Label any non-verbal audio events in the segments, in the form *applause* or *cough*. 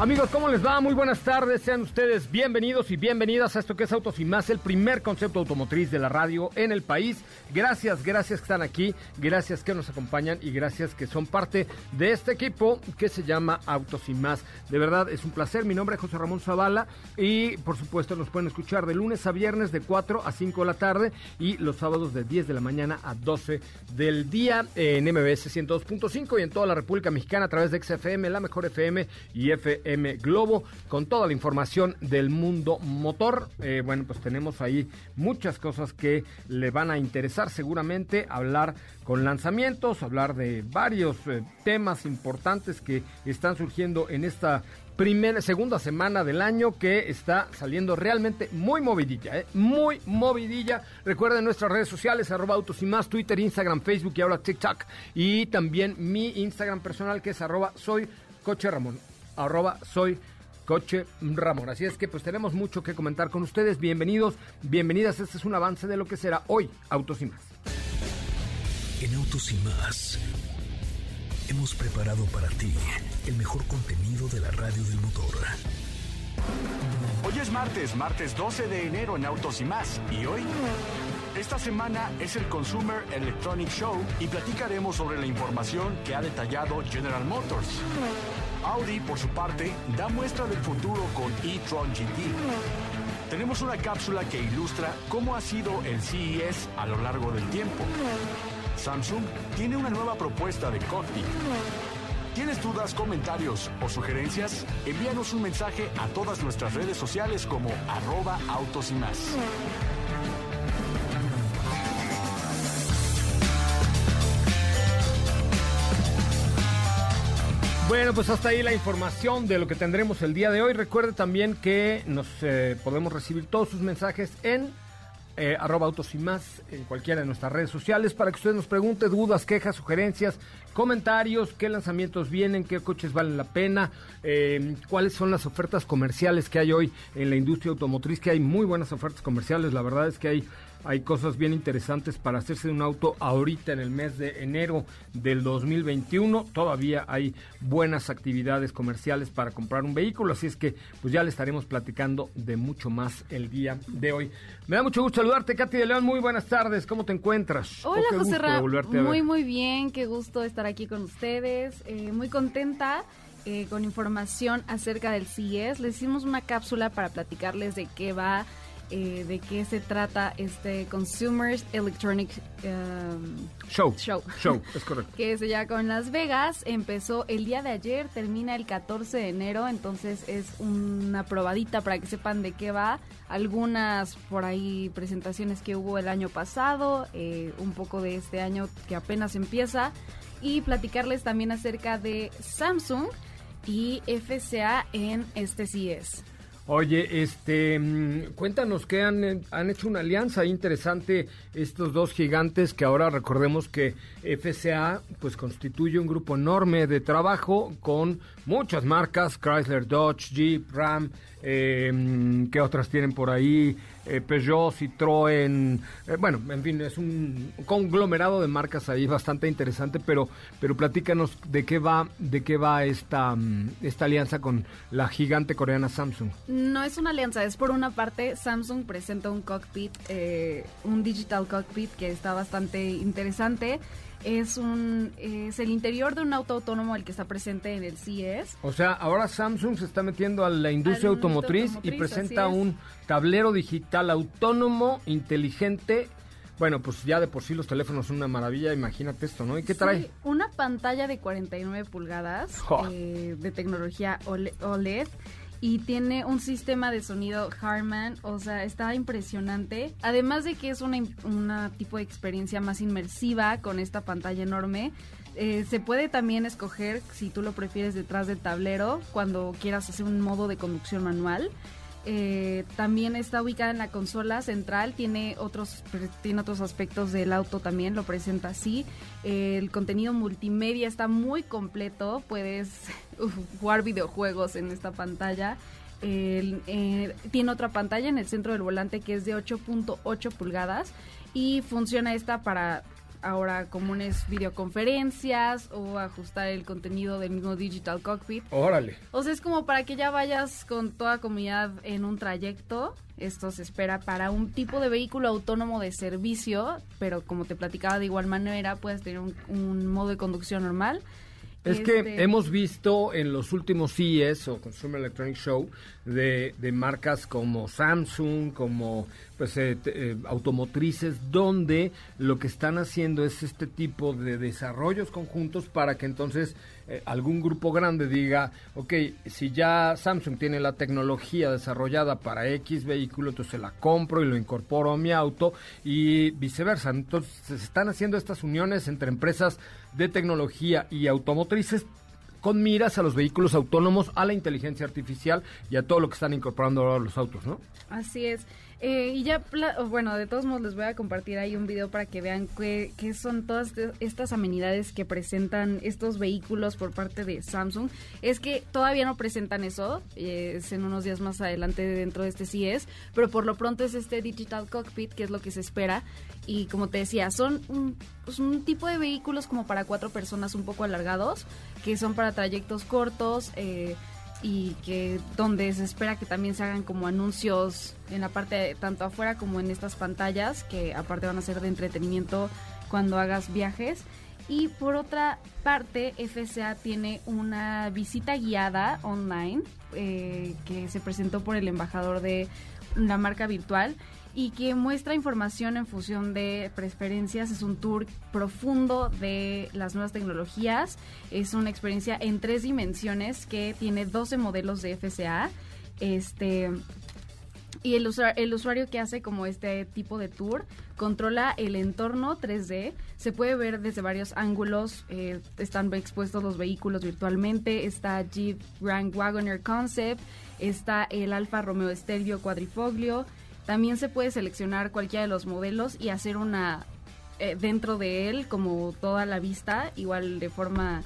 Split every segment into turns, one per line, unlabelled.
Amigos, ¿cómo les va? Muy buenas tardes. Sean ustedes bienvenidos y bienvenidas a esto que es Autos y Más, el primer concepto automotriz de la radio en el país. Gracias, gracias que están aquí, gracias que nos acompañan y gracias que son parte de este equipo que se llama Autos y Más. De verdad, es un placer. Mi nombre es José Ramón Zavala y por supuesto nos pueden escuchar de lunes a viernes de 4 a 5 de la tarde y los sábados de 10 de la mañana a 12 del día en MBS 102.5 y en toda la República Mexicana a través de XFM, la mejor FM y FM M Globo con toda la información del mundo motor. Eh, bueno, pues tenemos ahí muchas cosas que le van a interesar seguramente, hablar con lanzamientos, hablar de varios eh, temas importantes que están surgiendo en esta primera, segunda semana del año que está saliendo realmente muy movidilla, ¿eh? muy movidilla. Recuerden nuestras redes sociales, arroba autos y más, Twitter, Instagram, Facebook y ahora TikTok. Y también mi Instagram personal que es arroba soy coche Ramón arroba soy Coche Ramón. Así es que pues tenemos mucho que comentar con ustedes. Bienvenidos, bienvenidas. Este es un avance de lo que será hoy Autos y más.
En Autos y más hemos preparado para ti el mejor contenido de la radio del motor.
Hoy es martes, martes 12 de enero en Autos y más. ¿Y hoy? Esta semana es el Consumer Electronic Show y platicaremos sobre la información que ha detallado General Motors. Audi, por su parte, da muestra del futuro con e-tron GT. Tenemos una cápsula que ilustra cómo ha sido el CES a lo largo del tiempo. Samsung tiene una nueva propuesta de cockpit. ¿Tienes dudas, comentarios o sugerencias? Envíanos un mensaje a todas nuestras redes sociales como arroba autos y más.
Bueno, pues hasta ahí la información de lo que tendremos el día de hoy. Recuerde también que nos eh, podemos recibir todos sus mensajes en eh, arroba autos y más en cualquiera de nuestras redes sociales para que usted nos pregunte dudas, quejas, sugerencias, comentarios, qué lanzamientos vienen, qué coches valen la pena, eh, cuáles son las ofertas comerciales que hay hoy en la industria automotriz, que hay muy buenas ofertas comerciales, la verdad es que hay hay cosas bien interesantes para hacerse de un auto ahorita en el mes de enero del 2021. Todavía hay buenas actividades comerciales para comprar un vehículo, así es que pues ya le estaremos platicando de mucho más el día de hoy. Me da mucho gusto saludarte, Katy de León. Muy buenas tardes. ¿Cómo te encuentras?
Hola, José Ramón. Muy, muy bien. Qué gusto estar aquí con ustedes. Eh, muy contenta. Eh, con información acerca del CES. Les hicimos una cápsula para platicarles de qué va eh, de qué se trata este Consumers Electronic um,
Show. Show. Show, *laughs* es correcto.
que se llama con Las Vegas. Empezó el día de ayer, termina el 14 de enero, entonces es una probadita para que sepan de qué va. Algunas por ahí presentaciones que hubo el año pasado, eh, un poco de este año que apenas empieza. Y platicarles también acerca de Samsung y FCA en este CES.
Oye, este, mm, cuéntanos que han, han hecho una alianza interesante estos dos gigantes que ahora recordemos que FCA pues constituye un grupo enorme de trabajo con muchas marcas, Chrysler, Dodge, Jeep, Ram, eh, ¿qué otras tienen por ahí? Eh, Peugeot, Citroën, eh, bueno, en fin, es un conglomerado de marcas ahí bastante interesante, pero, pero platícanos de qué va, de qué va esta, mm, esta alianza con la gigante coreana Samsung.
No es una alianza, es por una parte Samsung presenta un cockpit, eh, un digital cockpit que está bastante interesante es un es el interior de un auto autónomo el que está presente en el CES.
O sea, ahora Samsung se está metiendo a la industria automotriz, y presenta un tablero digital autónomo inteligente. Bueno, pues ya de por sí los teléfonos son una maravilla, imagínate esto, ¿no? ¿Y qué trae?
una pantalla de 49 pulgadas eh, de tecnología OLED y tiene un sistema de sonido Harman, o sea, está impresionante. Además de que es una, una tipo de experiencia más inmersiva con esta pantalla enorme, Eh, se puede también escoger, si tú lo prefieres, detrás del tablero, cuando quieras hacer un modo de conducción manual. Eh, también está ubicada en la consola central, tiene otros, tiene otros aspectos del auto también, lo presenta así. el contenido multimedia está muy completo, puedes *laughs* jugar videojuegos en esta pantalla. Eh, tiene otra pantalla en el centro del volante que es de 8.8 pulgadas y funciona esta para ahora comunes videoconferencias o ajustar el contenido del mismo Digital Cockpit.
Órale.
O sea, es como para que ya vayas con toda comunidad en un trayecto. Esto se espera para un tipo de vehículo autónomo de servicio, pero como te platicaba de igual manera, puedes tener un modo de conducción normal
es que este, hemos visto en los últimos CES o Consumer Electronic Show de, de marcas como Samsung, como pues eh, eh, automotrices, donde lo que están haciendo es este tipo de desarrollos conjuntos para que entonces eh, algún grupo grande diga, ok, si ya Samsung tiene la tecnología desarrollada para X vehículo, entonces la compro y lo incorporo a mi auto y viceversa. Entonces se están haciendo estas uniones entre empresas de tecnología y automotrices con miras a los vehículos autónomos, a la inteligencia artificial y a todo lo que están incorporando ahora los autos, ¿no?
Así es. Eh, y ya, bueno, de todos modos les voy a compartir ahí un video para que vean qué, son todas estas amenidades que presentan estos vehículos por parte de Samsung. Es que todavía no presentan eso, eh, es en unos días más adelante dentro de este CES, pero por lo pronto es este Digital Cockpit, que es lo que se espera. Y como te decía, son un, pues un tipo de vehículos como para cuatro personas un poco alargados, que son para trayectos cortos. Eh, y que donde se espera que también se hagan como anuncios en la parte tanto afuera como en estas pantallas que aparte van a ser de entretenimiento cuando hagas viajes. Y por otra parte FCA tiene una visita guiada online eh, que se presentó por el embajador de la marca virtual y que muestra información en función de preferencias. Es un tour profundo de las nuevas tecnologías. Es una experiencia en tres dimensiones que tiene 12 modelos de FCA. Este, y el, el usuario que hace como este tipo de tour controla el entorno 3D, se puede ver desde varios ángulos, eh, están expuestos los vehículos virtualmente, está Jeep Grand Wagoner Concept, está el Alfa Romeo Stelvio Quadrifoglio, también se puede seleccionar cualquiera de los modelos y hacer una eh, dentro de él, como toda la vista, igual de forma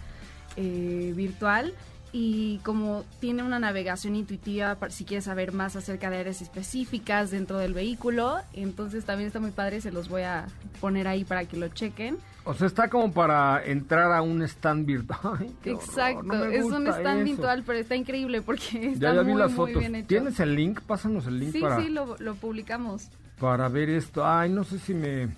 eh, virtual. Y como tiene una navegación intuitiva, si quieres saber más acerca de áreas específicas dentro del vehículo, entonces también está muy padre, se los voy a poner ahí para que lo chequen.
O sea, está como para entrar a un stand virtual. *laughs*
Exacto, es un stand virtual, pero está increíble porque *laughs* está muy, muy bien hecho.
¿Tienes el link? Pásanos el link
sí, Sí, lo, lo publicamos.
Para ver esto. Ay, no sé si me...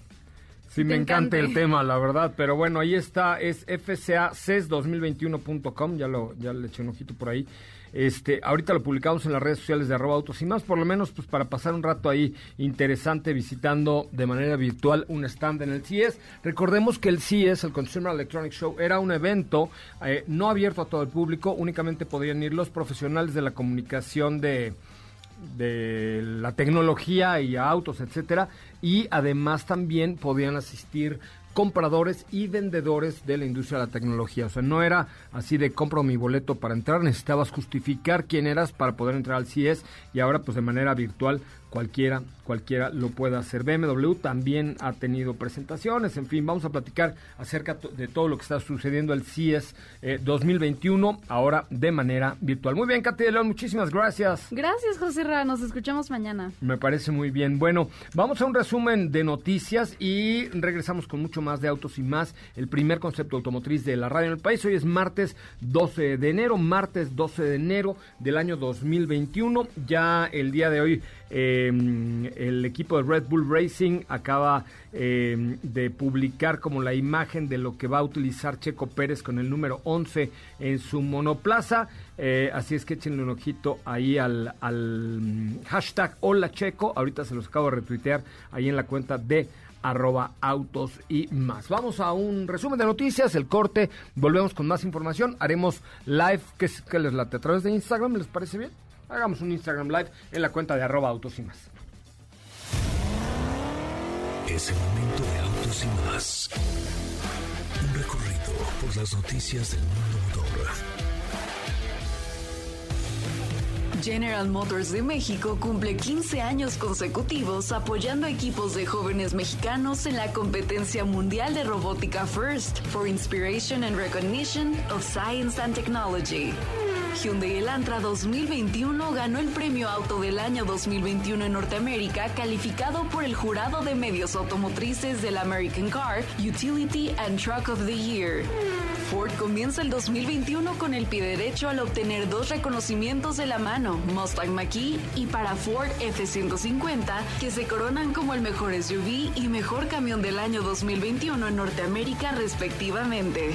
Si me encanta el tema, la verdad, pero bueno, ahí está, es fcaces2021.com, ya lo ya le eché un ojito por ahí. Este, ahorita lo publicamos en las redes sociales de arroba autos y más, por lo menos pues para pasar un rato ahí interesante visitando de manera virtual un stand en el CES. Recordemos que el CES, el Consumer Electronic Show, era un evento eh, no abierto a todo el público, únicamente podían ir los profesionales de la comunicación de de la tecnología y autos, etcétera, y además también podían asistir compradores y vendedores de la industria de la tecnología. O sea, no era así de compro mi boleto para entrar, necesitabas justificar quién eras para poder entrar al CIES y ahora pues de manera virtual cualquiera, cualquiera lo puede hacer. BMW también ha tenido presentaciones, en fin, vamos a platicar acerca de todo lo que está sucediendo el CIES 2021, eh, ahora de manera virtual. Muy bien, Katy de León, muchísimas gracias.
Gracias, José Ra, nos escuchamos mañana.
Me parece muy bien. Bueno, vamos a un resumen de noticias y regresamos con mucho más de autos y más. El primer concepto automotriz de la radio en el país. Hoy es martes 12 de enero, martes 12 de enero del año 2021. Ya el día de hoy Em, el equipo de Red Bull Racing acaba em, de publicar como la imagen de lo que va a utilizar Checo Pérez con el número 11 en su monoplaza. Eh, así es que échenle un ojito ahí al, al mm, hashtag Hola Checo. Ahorita se los acabo de retuitear ahí en la cuenta de arroba autos y más. Vamos a un resumen de noticias, el corte, volvemos con más información, haremos live que, que les late a través de Instagram, ¿les parece bien? Hagamos un Instagram Live en la cuenta de arroba autos y más.
Es el momento de autos y más. Un recorrido por las noticias del mundo motor.
General Motors de México cumple 15 años consecutivos apoyando equipos de jóvenes mexicanos en la competencia mundial de robótica FIRST for Inspiration and Recognition of Science and Technology. Hyundai Elantra 2021 ganó el premio Auto del Año 2021 en Norteamérica, calificado por el jurado de medios automotrices del American Car, Utility and Truck of the Year. Ford comienza el 2021 con el pie derecho al obtener dos reconocimientos de la mano, Mustang Mach-E y para Ford F-150, que se coronan como el mejor SUV y mejor camión del año 2021 en Norteamérica respectivamente.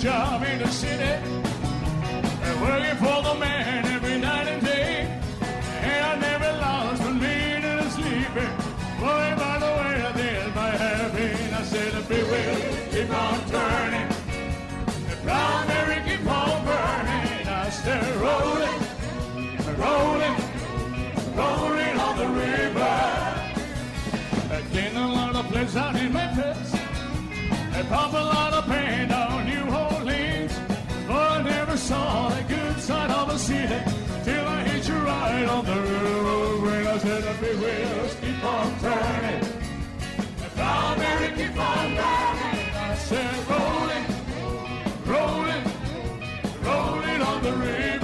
Job in the city, and working for the man every night and day. And I never lost a minute of sleeping. Boy, by the way, I did my happy. I said, the big wheel keep on turning. The berry keep on burning. I said, rolling, rolling, rolling on the river. Again, a lot of places out in Memphis. They pump a lot of paint saw the good side of a city till I hit you right on the road. When I said the big wheels keep on turning. The brown keep on burning. I said rolling, rolling, rolling on the river.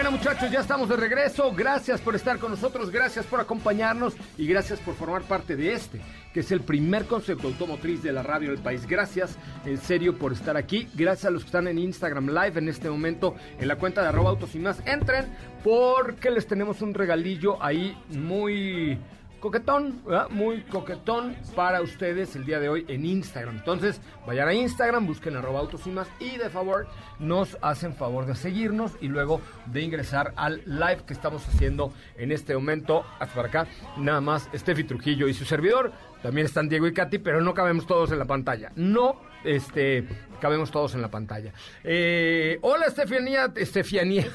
Bueno muchachos, ya estamos de regreso. Gracias por estar con nosotros, gracias por acompañarnos y gracias por formar parte de este, que es el primer concepto automotriz de la radio del país. Gracias en serio por estar aquí. Gracias a los que están en Instagram Live en este momento en la cuenta de arroba autos y más. Entren porque les tenemos un regalillo ahí muy coquetón, ¿verdad? muy coquetón para ustedes el día de hoy en Instagram. Entonces, vayan a Instagram, busquen arroba autos y más y de favor nos hacen favor de seguirnos y luego de ingresar al live que estamos haciendo en este momento. Hasta para acá, nada más Steffi Trujillo y su servidor. También están Diego y Katy, pero no cabemos todos en la pantalla. No, este, cabemos todos en la pantalla. Eh, hola, Estefanía. Estefanía.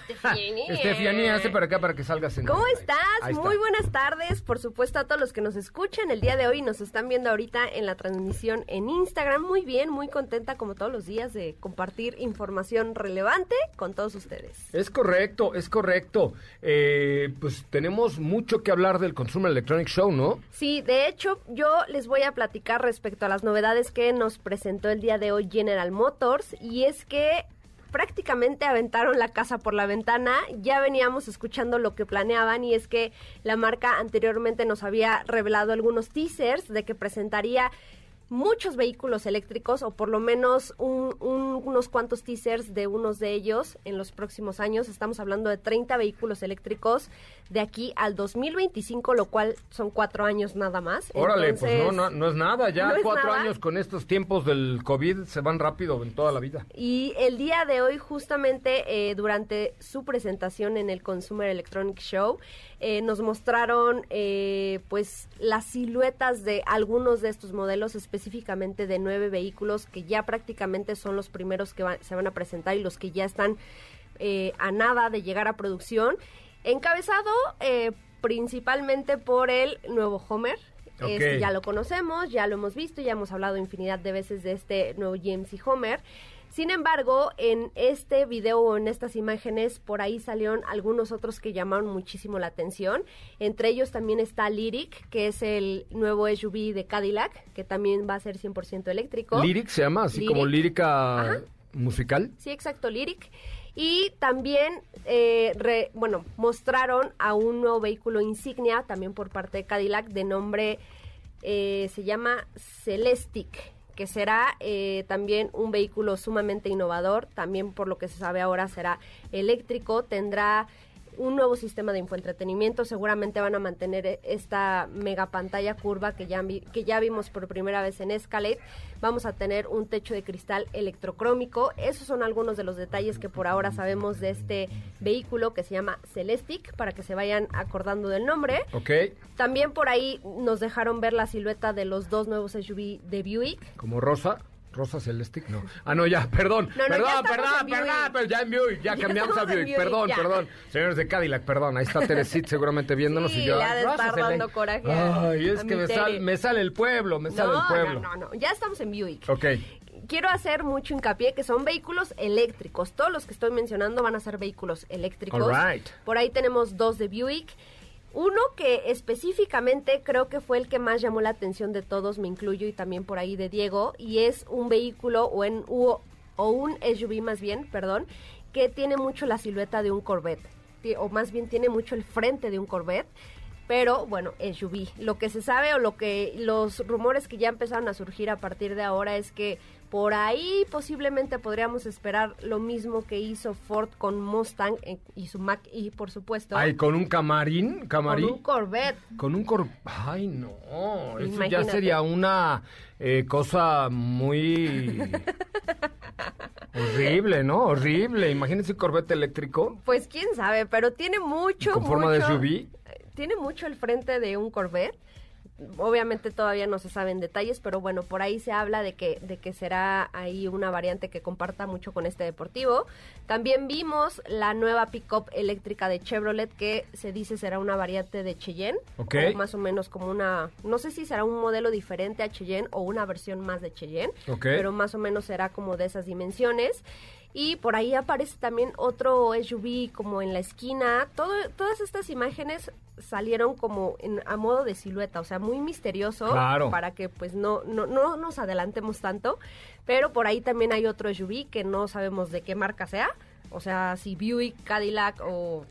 Estefanía. *laughs*
Hazte para acá para que salgas en
¿Cómo
el
estás?
Ahí está.
Muy buenas tardes, por supuesto, a todos los que nos escuchan el día de hoy, nos están viendo ahorita en la transmisión en Instagram. Muy bien, muy contenta como todos los días de compartir información relevante con todos ustedes.
Es correcto, es correcto. Eh, pues tenemos mucho que hablar del Consumer Electronic Show, ¿no?
Sí, de hecho, yo les voy a platicar respecto a las novedades que nos presentó el día de hoy General Motors y es que prácticamente aventaron la casa por la ventana. Ya veníamos escuchando lo que planeaban y es que la marca anteriormente nos había revelado algunos teasers de que presentaría muchos vehículos eléctricos o por lo menos un- un- unos cuantos teasers de unos de ellos en los próximos años. Estamos hablando de 30 vehículos eléctricos de aquí al 2025, lo cual son cuatro años nada más.
Órale, pues no, no, no es nada. Ya
no
cuatro
nada.
años con estos tiempos del COVID se van rápido en toda la vida.
Y el día de hoy, justamente eh, durante su presentación en el Consumer Electronic Show, eh, nos mostraron eh, pues las siluetas de algunos de estos modelos, específicamente de nueve vehículos que ya prácticamente son los primeros que se van a presentar y los que ya están eh, a nada de llegar a producción. Encabezado eh, principalmente por el nuevo Homer. Este ya lo conocemos, ya lo hemos visto, ya hemos hablado infinidad de veces de este nuevo GMC Homer. Sin embargo, en este video o en estas imágenes, por ahí salieron algunos otros que llamaron muchísimo la atención. Entre ellos también está Lyric, que es el nuevo SUV de Cadillac, que también va a ser 100% eléctrico.
Lyric se llama, así
Lyric.
como lírica
Ajá.
musical.
Sí, exacto, Lyric. Y también, eh, re- bueno, mostraron a un nuevo vehículo insignia, también por parte de Cadillac, de nombre, eh, se llama Celestic, que será eh, también un vehículo sumamente innovador, también por lo que se sabe ahora será eléctrico, tendrá un nuevo sistema de infoentretenimiento, seguramente van a mantener eh, esta mega pantalla curva que ya, vi- que ya vimos por primera vez en Escalade, vamos a tener un techo de cristal electrocrómico, esos son algunos de los detalles que por ahora sabemos de este vehículo que se llama Celestic, para que se vayan acordando del nombre.
Ok,
También por ahí nos dejaron ver la silueta de los dos nuevos SUV de Buick.
como Rosa. Rosa Celeste, no. Ah, no, ya, perdón.
No, no, ya
perdón, perdón, perdón, pero ya en Buick, ya, *laughs*
Ya
cambiamos a Buick. Perdón,
ya.
perdón. Señores de Cadillac, perdón. Ahí está *laughs* Teresit seguramente viéndonos
Sí,
y yo.
ha de
Rosa
dando coraje
Ay, es que me sale, me sale el pueblo, me sale el
No,
pueblo.
no, no, no, ya estamos en Buick.
Ok.
Quiero hacer mucho hincapié que son vehículos eléctricos. Todos los que estoy mencionando van a ser vehículos eléctricos.
All right.
Por ahí tenemos dos de Buick. Uno que específicamente creo que fue el que más llamó la atención de todos, me incluyo y también por ahí de Diego, y es un vehículo o, en, o un SUV más bien, perdón, que tiene mucho la silueta de un Corvette, o más bien tiene mucho el frente de un Corvette. Pero bueno, SUV. Lo que se sabe o lo que los rumores que ya empezaron a surgir a partir de ahora es que por ahí posiblemente podríamos esperar lo mismo que hizo Ford con Mustang eh, y su Mac y por supuesto
Ay, con un camarín,
con
camarín.
un Corvette.
Con un cor... Ay, no. Eso ya sería una eh, cosa muy... Horrible, ¿no? Horrible. Imagínense un Corvette eléctrico
Pues quién sabe, pero tiene mucho
con forma de SUV.
eh, Tiene mucho el frente de un Corvette. Obviamente todavía no se saben detalles, pero bueno, por ahí se habla de que, de que será ahí una variante que comparta mucho con este deportivo. También vimos la nueva pickup eléctrica de Chevrolet que se dice será una variante de Cheyenne. O más o menos como una, no sé si será un modelo diferente a Cheyenne o una versión más de Cheyenne. Pero más o menos será como de esas dimensiones. Y por ahí aparece también otro SUV como en la esquina. Todo, todas estas imágenes salieron como en, a modo de silueta, o sea, muy misterioso
Claro.
para que pues no, no, no nos adelantemos tanto. Pero por ahí también hay otro SUV que no sabemos de qué marca sea. O sea, si Buick, Cadillac o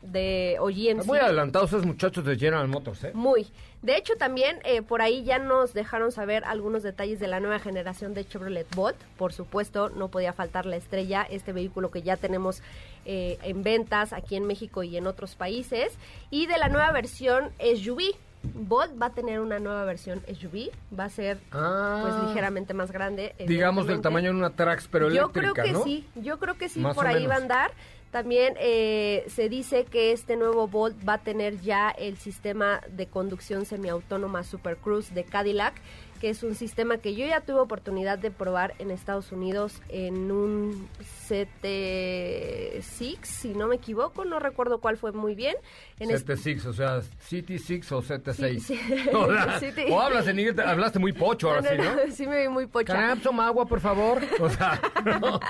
de o GMC.
Muy adelantados esos muchachos de General Motors, ¿eh?
Muy. De hecho, también eh, por ahí ya nos dejaron saber algunos detalles de la nueva generación de Chevrolet Bolt. Por supuesto, no podía faltar la estrella, este vehículo que ya tenemos eh, en ventas aquí en México y en otros países. Y de la nueva versión SUV. Bolt va a tener una nueva versión SUV. Va a ser
Ah.
pues ligeramente más grande.
Digamos del tamaño de una Trax, pero
Yo
eléctrica,
creo que
¿no?
sí, yo creo que sí,
Más
por ahí va a andar. También eh, se dice que este nuevo Bolt va a tener ya el sistema de conducción semiautónoma Super Cruise de Cadillac, que es un sistema que yo ya tuve oportunidad de probar en Estados Unidos en un CT6, si no me equivoco, no recuerdo cuál fue muy bien. En este-
CT6, o sea, CT6 o CT6.
Sí, sí. *laughs*
O, sea, *laughs*
CT.
o hablas en inglés, hablaste muy pocho ahora sí, ¿no? *laughs*
sí me vi muy pocha.
Can agua, por favor? O sea, no.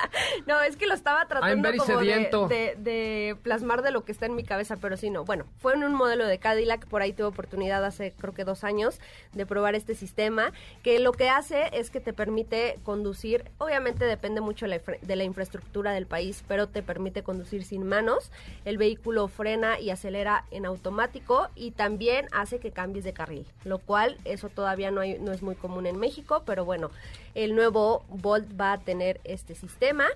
No, es que lo estaba tratando como de, de- de plasmar de lo que está en mi cabeza, pero sí, no. Bueno, fue en un modelo de Cadillac, por ahí tuve oportunidad hace creo que dos años de probar este sistema, que lo que hace es que te permite conducir, obviamente depende mucho de la, infraestructura del país, pero te permite conducir sin manos. El vehículo frena y acelera en automático y también hace que cambies de carril, lo cual eso todavía no, es muy común en México, pero bueno, el nuevo Bolt va a tener este sistema.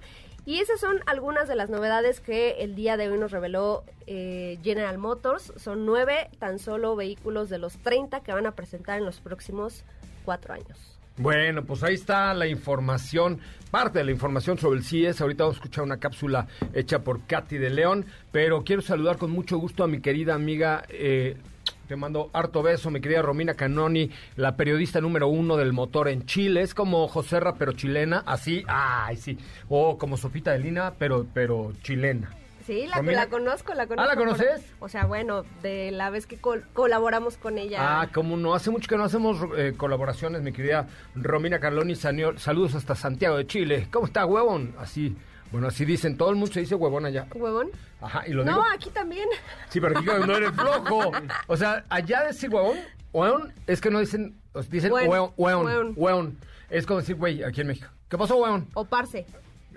Y esas son algunas de las novedades que el día de hoy nos reveló eh, General Motors. Son nueve tan solo vehículos de los 30 que van a presentar en los próximos cuatro años.
Bueno, pues ahí está la información, parte de la información sobre el CIES. Ahorita vamos a escuchar una cápsula hecha por Katy de León, pero quiero saludar con mucho gusto a mi querida amiga, eh, te mando harto beso, mi querida Romina Canoni, la periodista número uno del motor en Chile. Es como Joserra, pero chilena, así, ay, sí. O como Sofita de Lina, pero, pero chilena.
Sí, la, la conozco, la conozco.
¿Ah, la
por-
conoces?
o sea, bueno, de la vez que col- colaboramos con ella.
Ah, como no, hace mucho que no hacemos eh, colaboraciones, mi querida Romina Carloni. Saludos hasta Santiago de Chile. ¿Cómo está, huevón? Así, bueno, así dicen, todo el mundo se dice huevón allá.
¿Huevón?
Ajá, y lo
No,
digo.
aquí también.
Sí, pero aquí no eres flojo. *laughs* O sea, allá decir huevón, huevón, es que no dicen, dicen huevón, huevón, huevón. Es como decir, güey, aquí en México. ¿Qué pasó, huevón?
O parce.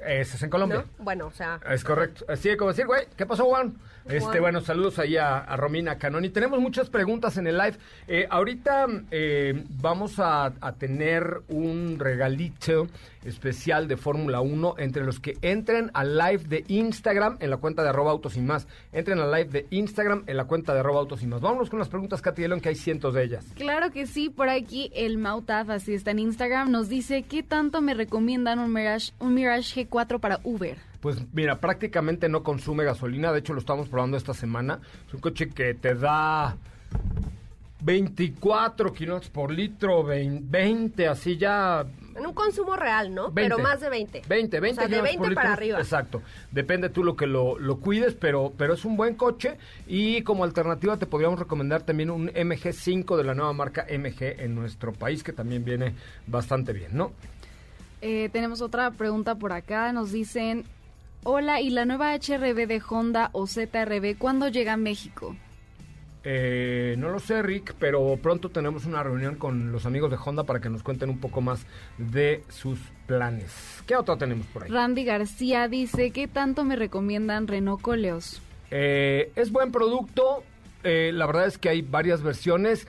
Es en Colombia.
¿no? Bueno, o sea,
Es correcto. Así como decir, güey, ¿qué pasó, Juan? Este, bueno, saludos ahí a, a Romina Canoni. Tenemos muchas preguntas en el live. Eh, ahorita eh, vamos a, a tener un regalito especial de Fórmula 1 entre los que entren al live de Instagram en la cuenta de arroba autos y más. Entren al live de Instagram en la cuenta de arroba autos y más. Vámonos con las preguntas, Katy Delon, que hay cientos de ellas.
Claro que sí, por aquí el Mautaf, así está en Instagram, nos dice ¿qué tanto me recomiendan un Mirage, un Mirage G4 para Uber?
Pues mira, prácticamente no consume gasolina. De hecho, lo estamos probando esta semana. Es un coche que te da 24 kilómetros por litro, 20, 20, así ya.
en un consumo real, ¿no?
20.
Pero más de 20.
20, 20
O sea, de
kilómetros
20
por
para arriba.
Exacto. Depende tú lo que lo, lo cuides, pero, pero es un buen coche. Y como alternativa te podríamos recomendar también un MG5 de la nueva marca MG en nuestro país, que también viene bastante bien, ¿no?
Eh, tenemos otra pregunta por acá, nos dicen, hola, ¿y la nueva HRB de Honda o ZRB cuándo llega a México?
Eh, no lo sé, Rick, pero pronto tenemos una reunión con los amigos de Honda para que nos cuenten un poco más de sus planes. ¿Qué otro tenemos por ahí?
Randy García dice, ¿qué tanto me recomiendan Renault Coleos?
Eh, es buen producto. eh, la verdad es que hay varias versiones.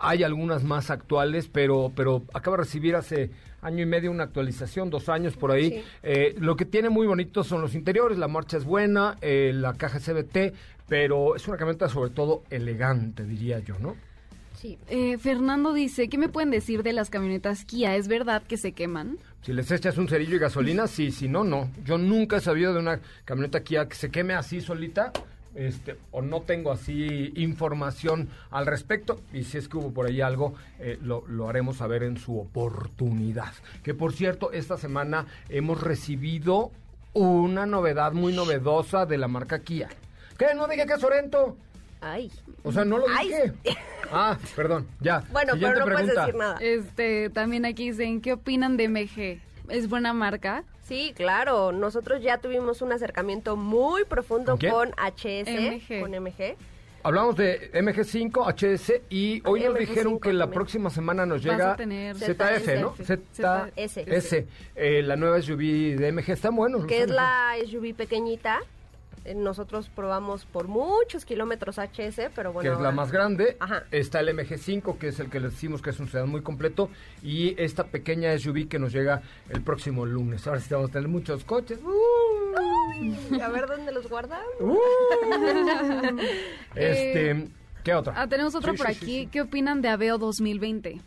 Hay algunas más actuales, pero, pero acaba de recibir hace año y medio una actualización, dos años por ahí.
Sí.
Eh, lo que tiene muy bonito son los interiores, la marcha es buena, eh, la caja CBT, pero es una camioneta sobre todo elegante, diría yo, ¿no?
Sí.
Eh, Fernando dice, ¿qué me pueden decir de las camionetas Kia? ¿Es verdad que se queman?
Si les echas un cerillo y gasolina, sí, si no, no. Yo nunca he sabido de una camioneta Kia que se queme así solita, este, o no tengo así información al respecto. Y si es que hubo por ahí algo, eh, lo, lo haremos saber en su oportunidad. Que por cierto, esta semana hemos recibido una novedad muy novedosa de la marca Kia. ¿Qué? ¿No dije que es Sorento?
Ay.
O sea, no lo
Ay.
dije. Ah, perdón, ya.
Bueno,
Siguiente
pero no puedes
pregunta.
decir nada.
Este, también aquí dicen, ¿qué opinan de MG? ¿Es buena marca?
Sí, claro. Nosotros ya tuvimos un acercamiento muy profundo
¿Con
con HS,
MG.
con MG.
Hablamos de MG5, HS y hoy nos
MG5
dijeron que la
también.
próxima semana nos llega ZF, ¿no? ZS, eh, la nueva SUV de MG. Están buenos.
que es la SUV pequeñita. Eh, Nosotros probamos por muchos kilómetros HS, pero bueno.
que es la más grande.
Ajá.
Está el MG5, que es el que les decimos que es un sedán muy completo. Y esta pequeña SUV que nos llega el próximo lunes. Ahora sí vamos a tener muchos coches.
Uy, a ver dónde los guardan.
Uh. *laughs* este, ¿qué otra?
Ah, tenemos otra
Sí,
por
sí,
aquí.
sí.
¿Qué opinan de Aveo 2020?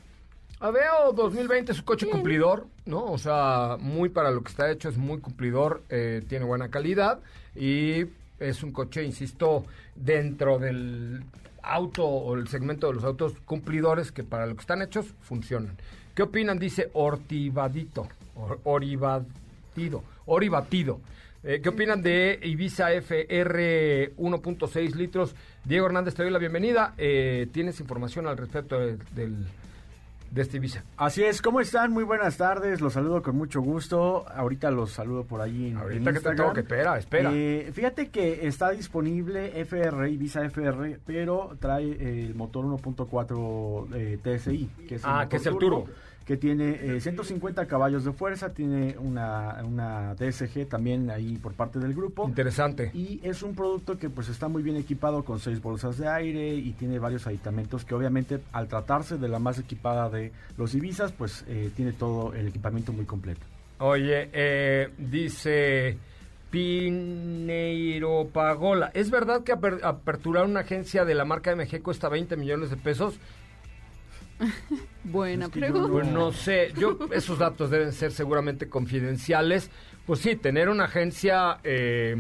Aveo 2020 es un coche cumplidor, ¿no? O sea, muy para lo que está hecho, es muy cumplidor, eh, tiene buena calidad y es un coche, insisto, dentro del auto o el segmento de los autos cumplidores que para lo que están hechos funcionan. ¿Qué opinan? Dice Ortivadito, or- Oribatido, Oribatido. Eh, ¿Qué opinan de Ibiza FR 1.6 litros? Diego Hernández, te doy la bienvenida. Eh, ¿Tienes información al respecto de- del, de este Ibiza?
Así es, ¿cómo están? Muy buenas tardes, los saludo con mucho gusto. Ahorita los saludo por ahí en,
Ahorita
en
que te tengo que espera, espera.
Eh, fíjate que está disponible FR, Visa FR, pero trae el motor 1.4 eh, TSI, que es el
Ah, que es el turbo.
Que tiene eh, 150 caballos de fuerza, tiene una, una DSG también ahí por parte del grupo.
Interesante.
Y es un producto que pues está muy bien equipado con seis bolsas de aire y tiene varios aditamentos que obviamente al tratarse de la más equipada de los Ibizas pues eh, tiene todo el equipamiento muy completo.
Oye, eh, dice Pineiro Pagola. ¿Es verdad que aper- aperturar una agencia de la marca MG cuesta 20 millones de pesos? *laughs*
Buena
Es que
pregunta.
No sé, yo esos datos deben ser seguramente confidenciales. Pues sí, tener una agencia eh,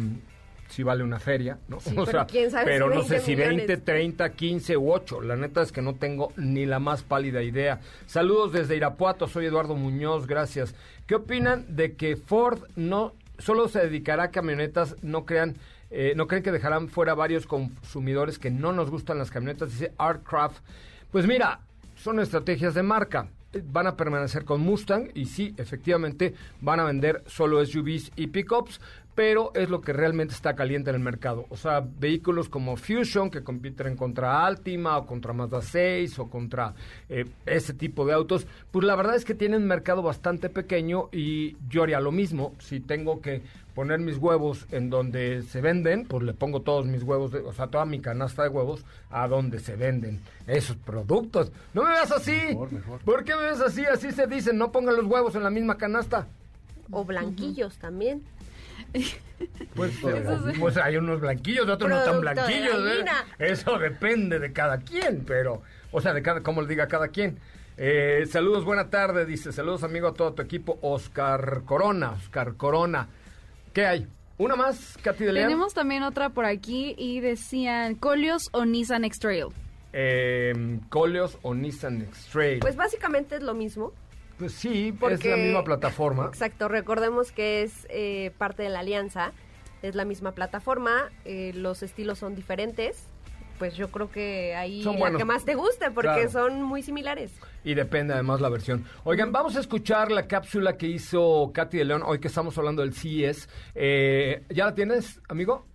sí vale una feria, ¿no?
Sí, *laughs* pero quién sabe
pero
si
no sé
20
si 20,
millones.
30, 15 u 8. La neta es que no tengo ni la más pálida idea. Saludos desde Irapuato, soy Eduardo Muñoz, gracias. ¿Qué opinan de que Ford no solo se dedicará a camionetas, no crean eh, no creen que dejarán fuera varios consumidores que no nos gustan las camionetas? Dice Artcraft. Pues mira, son estrategias de marca. Van a permanecer con Mustang y sí, efectivamente van a vender solo SUVs y pickups, pero es lo que realmente está caliente en el mercado. O sea, vehículos como Fusion que compiten contra Altima o contra Mazda 6 o contra eh, ese tipo de autos, pues la verdad es que tienen un mercado bastante pequeño y yo haría lo mismo. Si tengo que poner mis huevos en donde se venden, pues le pongo todos mis huevos, de- o sea, toda mi canasta de huevos a donde se venden esos productos. No me veas así.
Mejor, mejor.
¿Por qué me ves así? Así se dice, no pongan los huevos en la misma canasta.
O blanquillos también.
Pues, pues hay unos blanquillos, otros no tan
de
blanquillos. ¿eh? Eso depende de cada quien, pero, o sea, de cada, como le diga cada quien. Eh, saludos, buena tarde, dice, saludos amigo a todo tu equipo, Oscar Corona, Oscar Corona. ¿Qué hay? ¿Una más, Katy de León?
Tenemos también otra por aquí y decían Colios o Nissan X-Trail.
Eh, Coleos o Nissan X-Trail.
Pues, básicamente es lo mismo.
Sí, es
porque-
la misma plataforma.
Exacto, recordemos que es eh, parte de la alianza, es la misma plataforma, eh, los estilos son diferentes. Pues yo creo que ahí
Son
la
buenos.
que más te guste, porque
Claro.
son muy similares.
Y depende además la versión. Oigan, vamos a escuchar la cápsula que hizo Katy de León hoy que estamos hablando del CES. Eh, ¿Ya la tienes, amigo?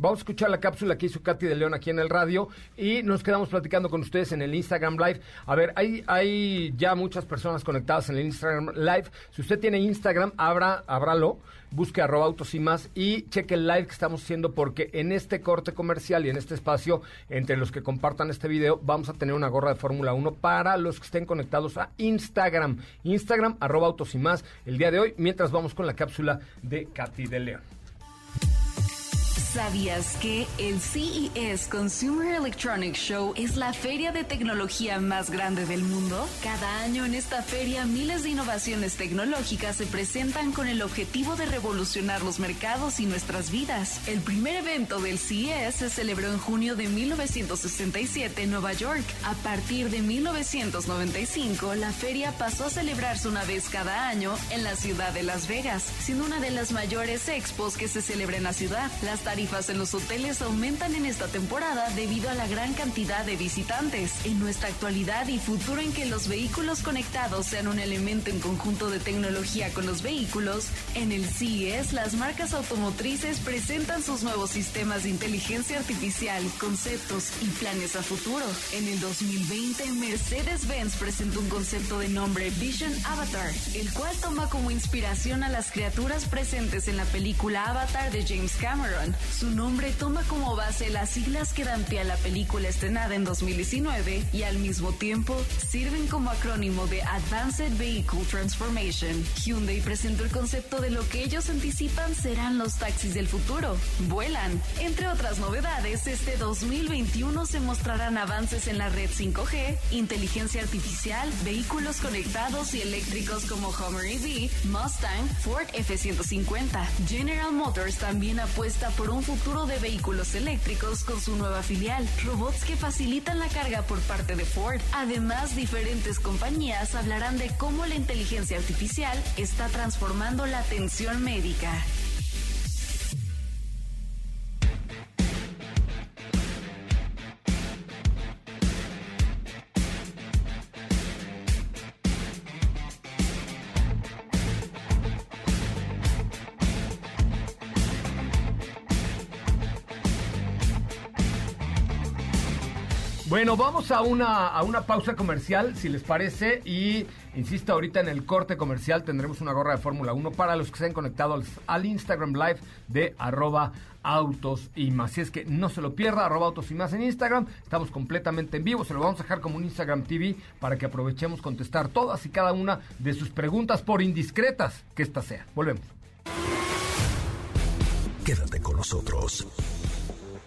Vamos a escuchar la cápsula que hizo Katy de León aquí en el radio y nos quedamos platicando con ustedes en el Instagram Live. A ver, hay, hay ya muchas personas conectadas en el Instagram Live. Si usted tiene Instagram, abra, ábralo, busque arroba autos y más y cheque el live que estamos haciendo porque en este corte comercial y en este espacio, entre los que compartan este video, vamos a tener una gorra de Fórmula 1 para los que estén conectados a Instagram. Instagram, arroba autos y más, el día de hoy, mientras vamos con la cápsula de Katy de León.
¿Sabías que el CES Consumer Electronics Show es la feria de tecnología más grande del mundo? Cada año en esta feria miles de innovaciones tecnológicas se presentan con el objetivo de revolucionar los mercados y nuestras vidas. El primer evento del CES se celebró en junio de 1967 en Nueva York. A partir de 1995, la feria pasó a celebrarse una vez cada año en la ciudad de Las Vegas, siendo una de las mayores expos que se celebra en la ciudad. Las tarifas en los hoteles aumentan en esta temporada debido a la gran cantidad de visitantes. En nuestra actualidad y futuro en que los vehículos conectados sean un elemento en conjunto de tecnología con los vehículos, en el CES las marcas automotrices presentan sus nuevos sistemas de inteligencia artificial, conceptos y planes a futuro. En el 2020, Mercedes-Benz presentó un concepto de nombre Vision Avatar, el cual toma como inspiración a las criaturas presentes en la película Avatar de James Cameron. Su nombre toma como base las siglas que dan pie a la película estrenada en 2019 y al mismo tiempo sirven como acrónimo de Advanced Vehicle Transformation. Hyundai presentó el concepto de lo que ellos anticipan serán los taxis del futuro. Vuelan. Entre otras novedades, este 2021 se mostrarán avances en la red 5G, inteligencia artificial, vehículos conectados y eléctricos como Hummer EV, Mustang, Ford F-150. General Motors también apuesta por un futuro de vehículos eléctricos con su nueva filial, robots que facilitan la carga por parte de Ford. Además, diferentes compañías hablarán de cómo la inteligencia artificial está transformando la atención médica.
Bueno, vamos a una, a una pausa comercial, si les parece, y insisto, ahorita en el corte comercial tendremos una gorra de Fórmula 1 para los que se han conectado al, Instagram Live de arroba autos y más. Si es que no se lo pierda, arroba autos y más en Instagram, estamos completamente en vivo, se lo vamos a dejar como un Instagram TV para que aprovechemos contestar todas y cada una de sus preguntas por indiscretas que esta sea. Volvemos.
Quédate con nosotros.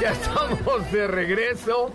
Ya estamos de regreso.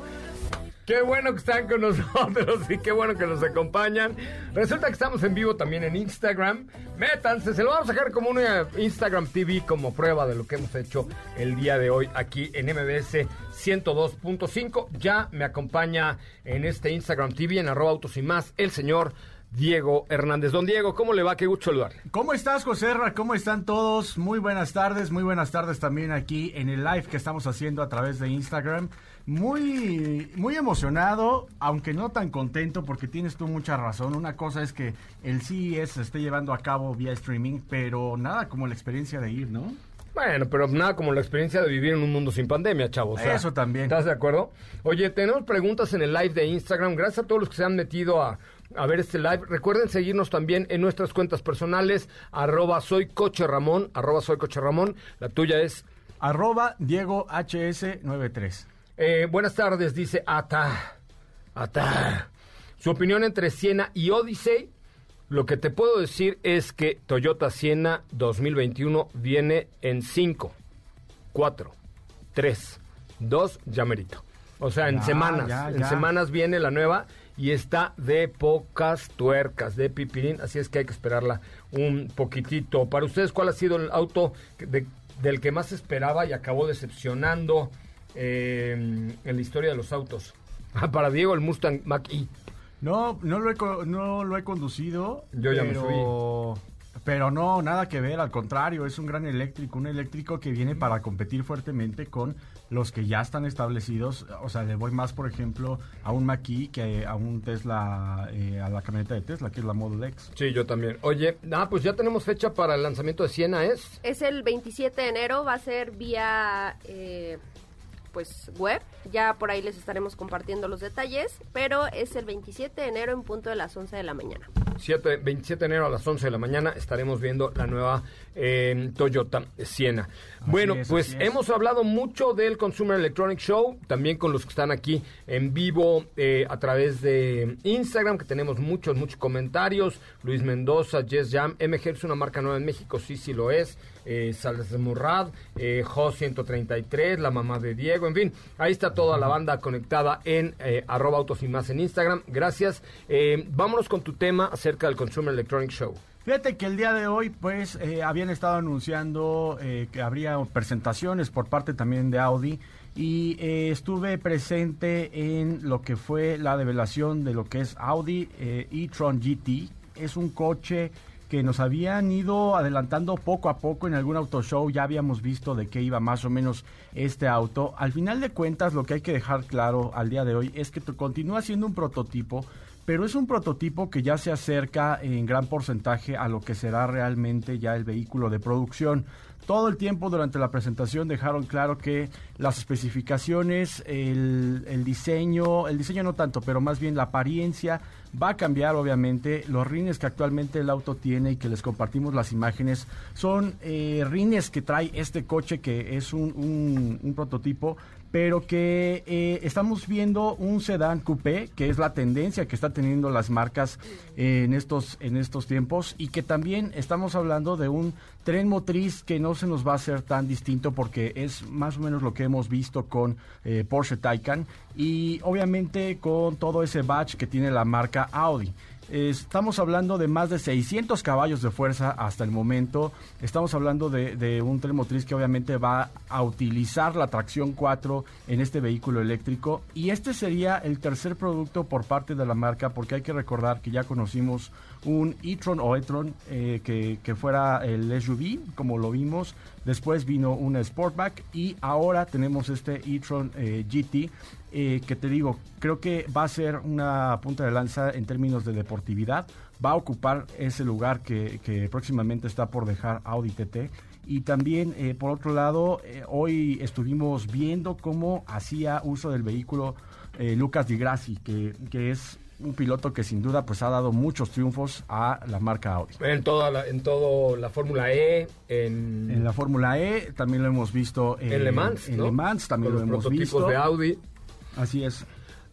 Qué bueno que están con nosotros y qué bueno que nos acompañan. Resulta que estamos en vivo también en Instagram. Métanse, se lo vamos a sacar como una Instagram TV como prueba de lo que hemos hecho el día de hoy aquí en MBS 102.5. Ya me acompaña en este Instagram TV en arroba autos y más el señor Diego Hernández. Don Diego, ¿cómo le va? Qué gusto saludarle.
¿Cómo estás, José Ra? ¿Cómo están todos? Muy buenas tardes, muy buenas tardes también aquí en el live que estamos haciendo a través de Instagram. Muy, muy emocionado, aunque no tan contento, porque tienes tú mucha razón. Una cosa es que el CES se esté llevando a cabo vía streaming, pero nada como la experiencia de ir, ¿no?
Bueno, pero nada como la experiencia de vivir en un mundo sin pandemia, chavos.
Eso también.
¿Estás de acuerdo? Oye, tenemos preguntas en el live de Instagram. Gracias a todos los que se han metido a, a ver este live. Recuerden seguirnos también en nuestras cuentas personales, arroba soy coche Ramón, arroba soy coche Ramón. La tuya es...
Arroba Diego HS93.
eh, buenas tardes, dice Ata. Ata. Su opinión entre Siena y Odyssey. Lo que te puedo decir es que Toyota Siena 2021 viene en 5, 4, 3, 2, ya merito. O sea, en semanas.
ya,
En semanas viene la nueva y está de pocas tuercas, de pipirín. Así es que hay que esperarla un poquitito. Para ustedes, ¿cuál ha sido el auto de- del que más esperaba y acabó decepcionando eh, en la historia de los autos? *laughs* Ah, Para Diego, el Mustang Mach-E.
No, no lo he, no lo he conducido.
Yo ya me
pero- Pero no, nada que ver, al contrario, es un gran eléctrico, un eléctrico que viene para competir fuertemente con los que ya están establecidos. O sea, le voy más, por ejemplo, a un Mach-E que a un Tesla, eh, a la camioneta de Tesla, que es la Model X.
Sí, yo también. Oye, ah, pues ya tenemos fecha para el lanzamiento de Siena, ¿es?
Es el 27 de enero, va a ser vía eh, pues web. Ya por ahí les estaremos compartiendo los detalles, pero es el 27 de enero en punto de las 11 de la mañana.
7, 27 de enero a las 11 de la mañana estaremos viendo la nueva eh, Toyota Siena. bueno,
es,
pues hemos hablado mucho del Consumer Electronic Show, también con los que están aquí en vivo eh, a través de Instagram, que tenemos muchos, muchos comentarios. Luis Mendoza, Jess Jam, MG es una marca nueva en México, sí, sí lo es. Eh, Sales de Murrad, eh, Jo 133, la mamá de Diego, en fin, ahí está toda la banda conectada en eh, arroba autos y más en Instagram. Gracias. Eh, vámonos con tu tema acerca del Consumer Electronic Show.
Fíjate que el día de hoy, pues, eh, habían estado anunciando eh, que habría presentaciones por parte también de Audi y estuve presente en lo que fue la revelación de lo que es Audi e-tron GT. Es un coche que nos habían ido adelantando poco a poco en algún auto show, ya habíamos visto de qué iba más o menos este auto. Al final de cuentas, lo que hay que dejar claro al día de hoy es que continúa siendo un prototipo, pero es un prototipo que ya se acerca en gran porcentaje a lo que será realmente ya el vehículo de producción. Todo el tiempo durante la presentación dejaron claro que las especificaciones, el, el diseño, el diseño no tanto, pero más bien la apariencia va a cambiar obviamente. Los rines que actualmente el auto tiene y que les compartimos las imágenes son eh, rines que trae este coche que es un, un- un prototipo pero que eh, estamos viendo un sedán coupé, que es la tendencia que está teniendo las marcas eh, en estos en estos tiempos y que también estamos hablando de un tren motriz que no se nos va a hacer tan distinto porque es más o menos lo que hemos visto con eh, Porsche Taycan y obviamente con todo ese batch que tiene la marca Audi. Estamos hablando de más de 600 caballos de fuerza hasta el momento. Estamos hablando de, un tren motriz que obviamente va a utilizar la tracción 4 en este vehículo eléctrico. Y este sería el tercer producto por parte de la marca porque hay que recordar que ya conocimos un e-tron o e-tron eh, que, fuera el SUV, como lo vimos. Después vino una Sportback y ahora tenemos este e-tron eh, GT eh, que te digo, creo que va a ser una punta de lanza en términos de deportividad. Va a ocupar ese lugar que, que próximamente está por dejar Audi TT. Y también, eh, por otro lado, eh, hoy estuvimos viendo cómo hacía uso del vehículo eh, Lucas Di Grassi, que, que es un piloto que sin duda pues ha dado muchos triunfos a la marca Audi.
En toda la, en todo la Fórmula E, en,
En la Fórmula E también lo hemos visto
en Le Mans,
en
¿no?
Le Mans también
Con
lo
los
hemos
prototipos
visto.
de Audi.
Así es.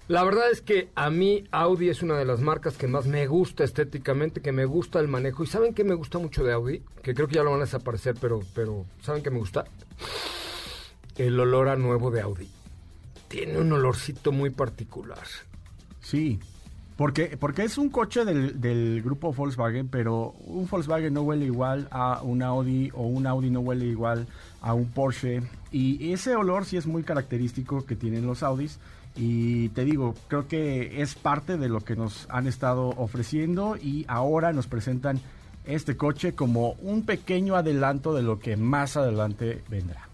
La verdad es que a mí Audi es una de las marcas que más me gusta estéticamente, que me gusta el manejo. ¿Y saben qué me gusta mucho de Audi? Que creo que ya lo van a desaparecer, pero, pero ¿saben qué me gusta? El olor a nuevo de Audi. Tiene un olorcito muy particular.
Sí, porque, porque es un coche del, del grupo Volkswagen, pero un Volkswagen no huele igual a un Audi o un Audi no huele igual a un Porsche. Y ese olor sí es muy característico que tienen los Audis. Y te digo, creo que es parte de lo que nos han estado ofreciendo y ahora nos presentan este coche como un pequeño adelanto de lo que más adelante vendrá.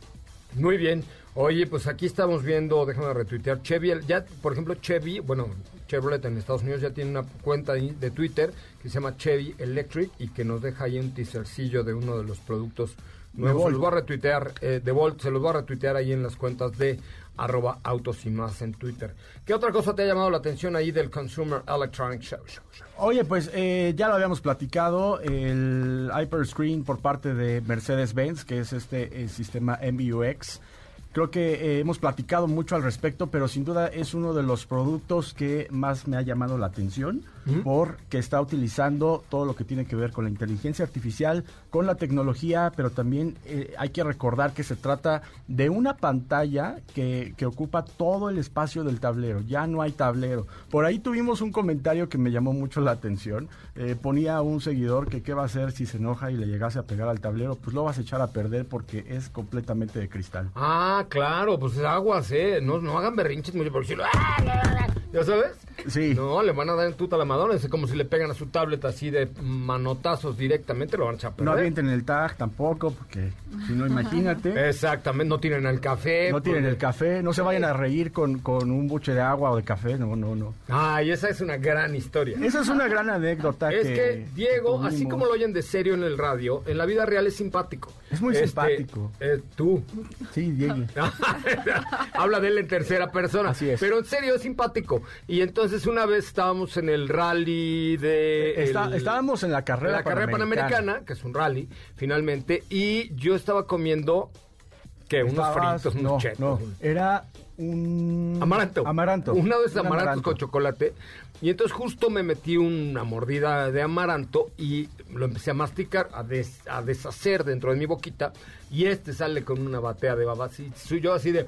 Muy bien. Oye, pues aquí estamos viendo, déjame retuitear, Chevy, ya, por ejemplo, Chevy, bueno, Chevrolet en Estados Unidos ya tiene una cuenta de Twitter que se llama Chevy Electric y que nos deja ahí un teasercillo de uno de los productos Se los voy a retuitear, eh, de Volt, se los voy a retuitear ahí en las cuentas de arroba autos y más en Twitter. ¿Qué otra cosa te ha llamado la atención ahí del Consumer Electronic Show? Show, show?
Oye, pues eh, ya lo habíamos platicado, el Hyperscreen por parte de Mercedes-Benz, que es este sistema MBUX. Creo que eh, hemos platicado mucho al respecto, pero sin duda es uno de los productos que más me ha llamado la atención porque está utilizando todo lo que tiene que ver con la inteligencia artificial, con la tecnología, pero también eh, hay que recordar que se trata de una pantalla que, que ocupa todo el espacio del tablero, ya no hay tablero. Por ahí tuvimos un comentario que me llamó mucho la atención, Eh, ponía un seguidor que qué va a hacer si se enoja y le llegase a pegar al tablero, pues lo vas a echar a perder porque es completamente de cristal.
Ah, claro, pues aguas, ¿eh? No, no hagan berrinches porque si lo... ¿Ya sabes?
Sí.
No, le van a dar en tuta la Madonna. Es como si le pegan a su tablet así de manotazos directamente, lo van a echar a
No
perder.
avienten el tag tampoco, porque si no, imagínate.
Exactamente, no tienen el café.
No tienen
porque-
el café, no se vayan a reír con, con un buche de agua o de café, no, no, no.
Ay, esa es una gran historia.
Esa es una gran anécdota
Es
que,
que Diego,
que
así como lo oyen de serio en el radio, en la vida real es simpático.
Es muy
Este,
simpático.
eh, tú.
Sí, Diego. *laughs*
Habla de él en tercera persona.
Así es.
Pero en serio es simpático. Y entonces una vez estábamos en el rally de...
Está-
el-
estábamos en la carrera
la carrera panamericana, que es un rally, finalmente, y yo estaba comiendo que unos fritos, unos
no,
chetos.
no, era un...
Amaranto.
Amaranto.
Una esas
Un
amarantos
amaranto.
con chocolate. Y entonces justo me metí una mordida de amaranto y lo empecé a masticar, a, des- a deshacer dentro de mi boquita. Y este sale con una batea de babas. Y soy yo así de...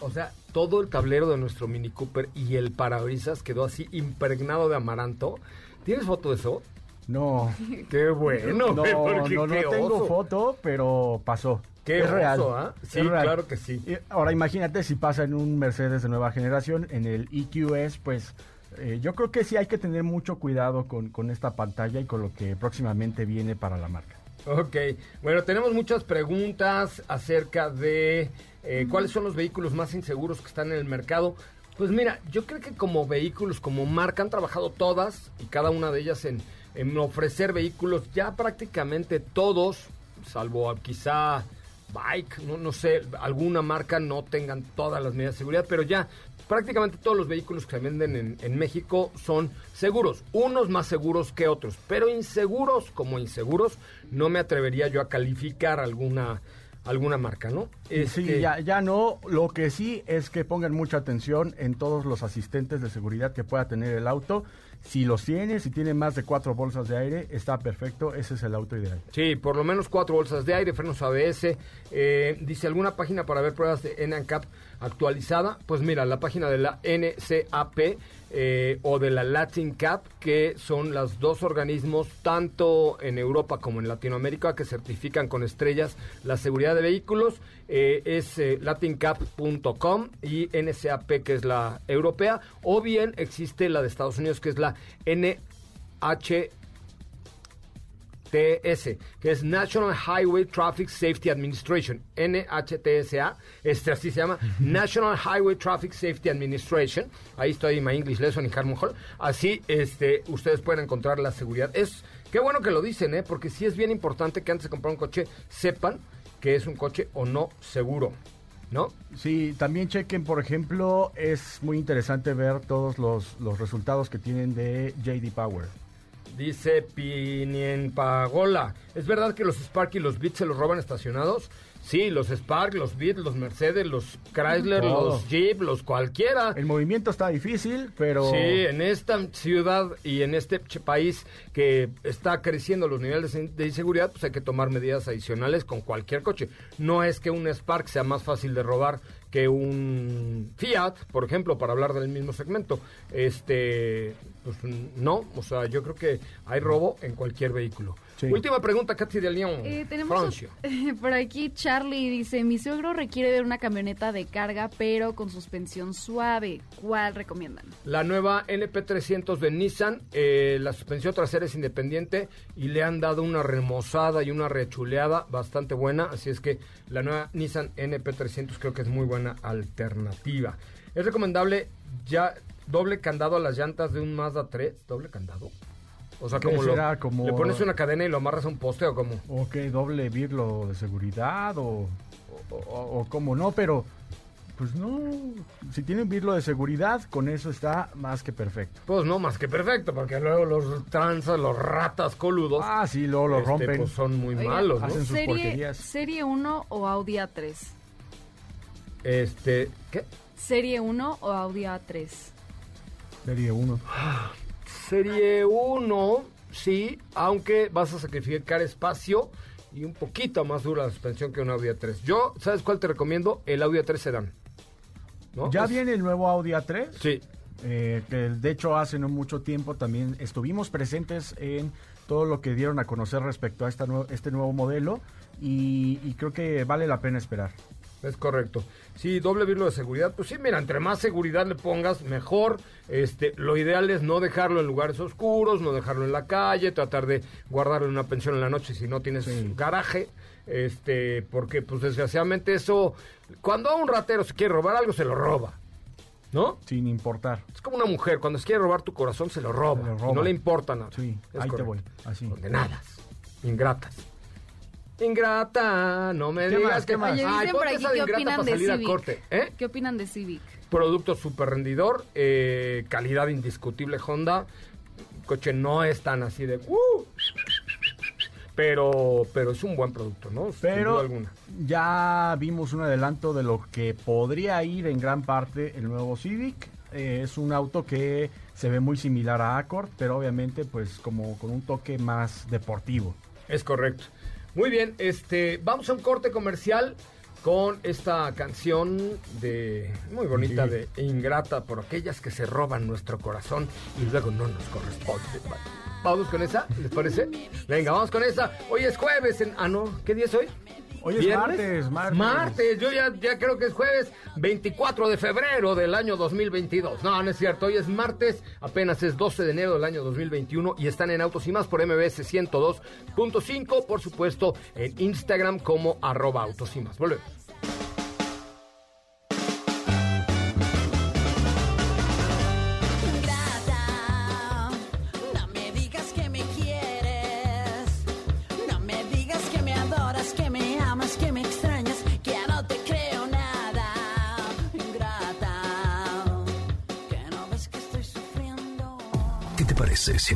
O sea, todo el tablero de nuestro Mini Cooper y el parabrisas quedó así impregnado de amaranto. ¿Tienes foto de eso?
No,
Qué bueno,
no,
porque
no, no tengo foto, pero pasó.
Qué
es
oso,
real.
¿ah? Sí,
Es real.
claro que sí.
Ahora imagínate si pasa en un Mercedes de nueva generación, en el EQS, pues eh, yo creo que sí hay que tener mucho cuidado con, con esta pantalla y con lo que próximamente viene para la marca.
Ok, bueno, tenemos muchas preguntas acerca de eh, cuáles son los vehículos más inseguros que están en el mercado. Pues mira, yo creo que como vehículos, como marca, han trabajado todas y cada una de ellas en, en ofrecer vehículos, ya prácticamente todos, salvo quizá Bike, no, no sé, alguna marca no tengan todas las medidas de seguridad, pero ya prácticamente todos los vehículos que se venden en, en México son seguros, unos más seguros que otros, pero inseguros como inseguros, no me atrevería yo a calificar alguna alguna marca, ¿no?
Sí,
Este,
ya, ya no. Lo que sí es que pongan mucha atención en todos los asistentes de seguridad que pueda tener el auto. Si los tiene, si tiene más de cuatro bolsas de aire, está perfecto. Ese es el auto ideal.
Sí, por lo menos cuatro bolsas de aire, frenos ABS. eh, dice alguna página para ver pruebas de NCAP actualizada. Pues mira, la página de la NCAP eh, o de la Latin Cap, que son los dos organismos, tanto en Europa como en Latinoamérica, que certifican con estrellas la seguridad de vehículos. eh, es eh, latincap.com y NCAP, que es la europea, o bien existe la de Estados Unidos, que es la NH NHTS, que es National Highway Traffic Safety Administration, NHTSA, este así se llama, National Highway Traffic Safety Administration. Ahí estoy My English Lesson y Harmon Hall. Así, este, ustedes pueden encontrar la seguridad. Es qué bueno que lo dicen, ¿eh? Porque sí es bien importante que antes de comprar un coche sepan que es un coche o no seguro, ¿no?
Sí, también chequen, por ejemplo, es muy interesante ver todos los, los resultados que tienen de JD Power.
Dice Pinien Pagola. ¿Es verdad que los Spark y los Beat se los roban estacionados? Sí, los Spark, los Beat, los Mercedes, los Chrysler, los Jeep, los cualquiera.
El movimiento está difícil, pero...
Sí, en esta ciudad y en este país que está creciendo los niveles de de inseguridad, pues hay que tomar medidas adicionales con cualquier coche. No es que un Spark sea más fácil de robar que un Fiat, por ejemplo, para hablar del mismo segmento. Este, pues no, o sea, yo creo que hay robo en cualquier vehículo.
Sí.
Última pregunta, Katy de León,
Eh, tenemos
Francia. *laughs*
por aquí Charlie dice, mi suegro requiere de una camioneta de carga pero con suspensión suave. ¿Cuál recomiendan?
La nueva NP300 de Nissan, eh, la suspensión trasera es independiente y le han dado una remozada y una rechuleada bastante buena, así es que la nueva Nissan NP300 creo que es muy buena alternativa. Es recomendable ya doble candado a las llantas de un Mazda 3, doble candado. O sea,
¿Qué
como, lo-?
Como-
le pones una cadena y lo amarras a un poste o como...
¿O qué? ¿Doble birlo de seguridad? ¿O, o, o- o cómo no? Pero, pues no. Si tienen birlo de seguridad, con eso está más que perfecto.
Pues no, más que perfecto, porque luego los tranzas, los ratas coludos,
Ah, sí, luego lo
este,
rompen.
pues son muy
Oiga,
malos, ¿no?
hacen sus
¿Serie,
porquerías.
¿Serie 1 o Audi A3?
Este, ¿qué?
¿Serie 1 o Audi A3?
Serie 1.
Serie 1, sí, aunque vas a sacrificar espacio y un poquito más dura la suspensión que un Audi A3. Yo, ¿sabes cuál te recomiendo? El Audi A3 Sedan. ¿No?
Ya
Es-
viene el nuevo Audi A3.
Sí,
eh, que de hecho hace no mucho tiempo también estuvimos presentes en todo lo que dieron a conocer respecto a esta nue- este nuevo modelo y, y creo que vale la pena esperar.
Es correcto. Sí, doble virlo de seguridad. Pues sí, mira, entre más seguridad le pongas, mejor. Este, lo ideal es no dejarlo en lugares oscuros, no dejarlo en la calle, tratar de guardarlo en una pensión en la noche si no tienes
Sí.
garaje. Este, porque pues desgraciadamente eso, cuando a un ratero se quiere robar algo, se lo roba. ¿No?
Sin importar.
Es como una mujer, cuando se quiere robar tu corazón, se lo roba.
Se lo
y no le importa nada.
Sí,
Es
ahí te
correcto.
voy, así.
Condenadas. Ingratas. Ingrata, no me
¿Qué
digas
más,
que
qué más?
Oye,
Ay,
por aquí qué
ingrata
opinan
para
de
salir a
Civic.
corte. ¿Eh?
¿Qué opinan de Civic?
Producto super rendidor, eh, calidad indiscutible Honda. Coche no es tan así de... "Uh", pero, pero es un buen producto, ¿no? Sin
Pero
duda alguna.
ya vimos un adelanto de lo que podría ir en gran parte el nuevo Civic. Eh, es un auto que se ve muy similar a Accord, pero obviamente pues como con un toque más deportivo.
Es correcto. Muy bien, este, vamos a un corte comercial con esta canción de muy bonita
Sí.
de Ingrata por aquellas que se roban nuestro corazón y luego no nos corresponde. Vamos con esa, ¿les parece? Venga, vamos con esa. Hoy es jueves en ah no, ¿qué día es hoy?
Hoy es martes, martes.
Martes, yo ya, ya creo que es jueves 24 de febrero del año 2022. No, no es cierto, hoy es martes, apenas es 12 de enero del año 2021 y están en Autos y Más por MBS 102.5, por supuesto en Instagram como arroba Autos y Más. Volvemos.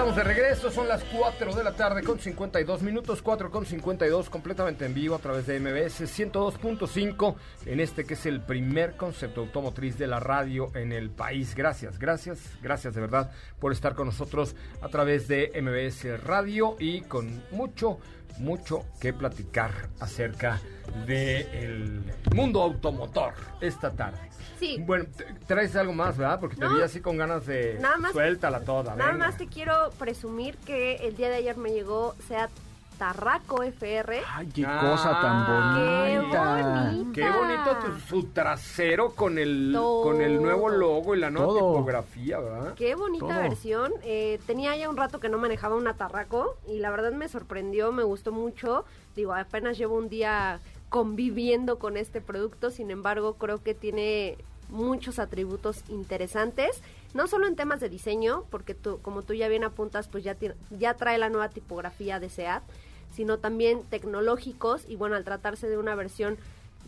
Estamos de regreso, son las 4 de la tarde con 52 minutos, 4 con 52, completamente en vivo a través de MBS 102.5, en este que es el primer concepto automotriz de la radio en el país. Gracias, gracias, gracias de verdad por estar con nosotros a través de MBS Radio y con mucho, mucho que platicar acerca del mundo automotor esta tarde.
Sí.
Bueno, traes algo más, ¿verdad? Porque te
No.
vi así con ganas de
Nada más-
suéltala toda.
Nada
venga.
más te quiero presumir que el día de ayer me llegó Seat Tarraco FR.
Ay, qué
Ah,
cosa tan
¡Qué
bonita.
bonita!
Qué bonito tu- su trasero con el
Todo.
con el nuevo logo y la nueva
Todo.
tipografía, ¿verdad?
Qué bonita
Todo.
versión. Eh, tenía ya un rato que no manejaba una Tarraco y la verdad me sorprendió, me gustó mucho. Digo, apenas llevo un día conviviendo con este producto, sin embargo creo que tiene muchos atributos interesantes, no solo en temas de diseño, porque tú, como tú ya bien apuntas, pues ya, tiene- ya trae la nueva tipografía de SEAT, sino también tecnológicos y bueno, al tratarse de una versión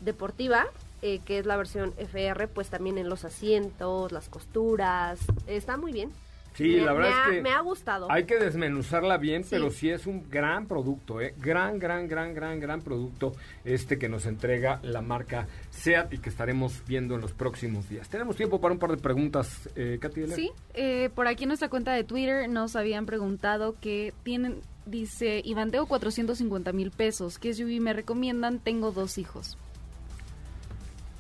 deportiva, eh, que es la versión FR, pues también en los asientos, las costuras, está muy bien.
Sí,
Me-
la verdad
me ha-
es que
me ha gustado.
Hay que desmenuzarla bien,
Sí.
pero sí es un gran producto, ¿eh? Gran, gran, gran, gran, gran producto este que nos entrega la marca SEAT y que estaremos viendo en los próximos días. Tenemos tiempo para un par de preguntas, eh, Katy.
Sí, eh, por aquí en nuestra cuenta de Twitter nos habían preguntado que tienen, dice, Iván, tengo 450 mil pesos. ¿Qué SUV me recomiendan? Tengo dos hijos.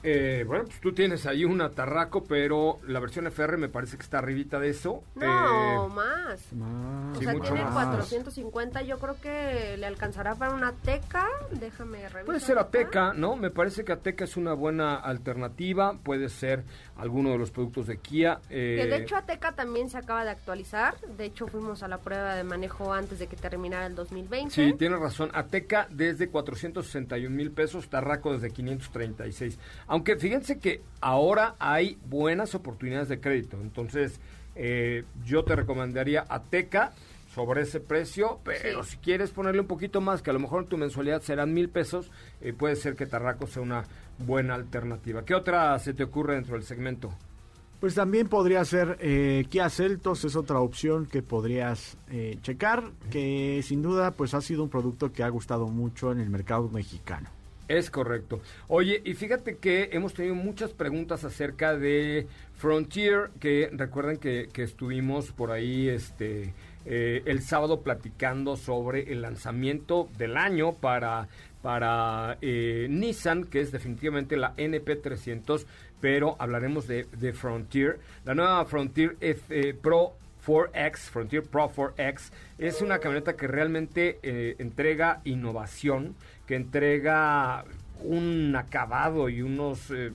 Eh, bueno, pues tú tienes ahí una Tarraco, pero la versión FR me parece que está arribita de eso.
No,
Eh,
más.
Más,
O
Sí,
sea,
mucho
tiene
más.
450, yo creo que le alcanzará para una teca. Déjame revisar.
Puede ser. Ateca, ¿no? Me parece que Ateca es una buena alternativa. Puede ser alguno de los productos de Kia. eh,
Que de hecho Ateca también se acaba de actualizar. De hecho fuimos a la prueba de manejo antes de que terminara el 2020.
Sí, tienes razón. Ateca desde 461 mil pesos, Tarraco desde 536. Aunque fíjense que ahora hay buenas oportunidades de crédito. Entonces, eh, yo te recomendaría Ateca sobre ese precio, pero
Sí.
si quieres ponerle un poquito más, que a lo mejor tu mensualidad serán mil pesos, eh, puede ser que Tarraco sea una buena alternativa. ¿Qué otra se te ocurre dentro del segmento?
Pues también podría ser eh, Kia Celtos, es otra opción que podrías eh, checar, que sin duda pues ha sido un producto que ha gustado mucho en el mercado mexicano.
Es correcto. Oye, y fíjate que hemos tenido muchas preguntas acerca de Frontier, que recuerden que, que estuvimos por ahí este eh, el sábado platicando sobre el lanzamiento del año para, para eh, Nissan, que es definitivamente la NP300, pero hablaremos de, de Frontier. La nueva Frontier F- eh, Pro 4X, Frontier Pro 4X, es una camioneta que realmente eh, entrega innovación, que entrega un acabado y unos, eh,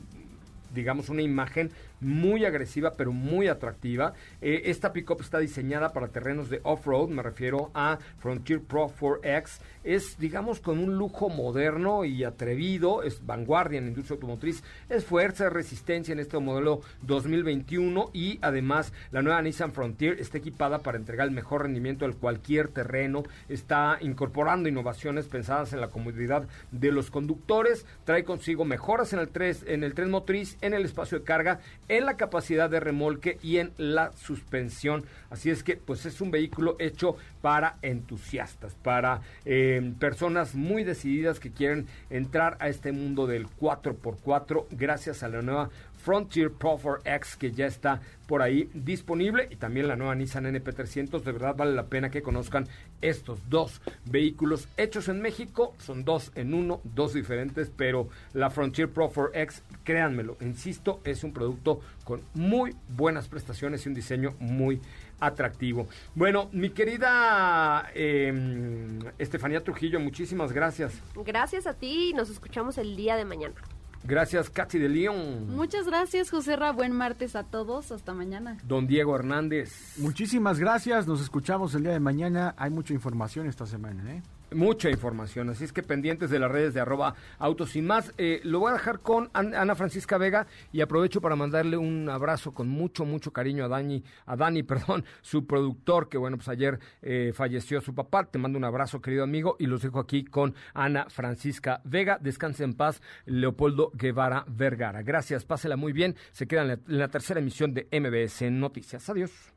digamos, una imagen muy agresiva pero muy atractiva. Eh, esta pickup está diseñada para terrenos de off-road, me refiero a Frontier Pro 4X. Es, digamos, con un lujo moderno y atrevido, es vanguardia en la industria automotriz, es fuerza, es resistencia en este modelo 2021 y además la nueva Nissan Frontier está equipada para entregar el mejor rendimiento en cualquier terreno, está incorporando innovaciones pensadas en la comodidad de los conductores, trae consigo mejoras en el, tres, en el tren motriz, en el espacio de carga, en la capacidad de remolque y en la suspensión. Así es que pues es un vehículo hecho para entusiastas, para eh, personas muy decididas que quieren entrar a este mundo del 4x4 gracias a la nueva Frontier Pro 4X que ya está por ahí disponible y también la nueva Nissan NP300. De verdad vale la pena que conozcan estos dos vehículos hechos en México. Son dos en uno, dos diferentes, pero la Frontier Pro 4X, créanmelo, insisto, es un producto con muy buenas prestaciones y un diseño muy atractivo. Bueno, mi querida eh, Estefanía Trujillo, muchísimas gracias.
Gracias a ti y nos escuchamos el día de mañana.
Gracias, Katy de León.
Muchas gracias, José Ra. Buen martes a todos. Hasta mañana.
Don Diego Hernández.
Muchísimas gracias, nos escuchamos el día de mañana. Hay mucha información esta semana, ¿eh?
Mucha información, así es que pendientes de las redes de arroba autos y más. Eh, lo voy a dejar con An- Ana Francisca Vega y aprovecho para mandarle un abrazo con mucho, mucho cariño a Dani, a Dani, *laughs* perdón, su productor, que bueno, pues ayer eh, falleció su papá. Te mando un abrazo, querido amigo, y los dejo aquí con Ana Francisca Vega. Descanse en paz, Leopoldo Guevara Vergara. Gracias, pásela muy bien. Se queda en la, en la tercera emisión de MBS Noticias. Adiós.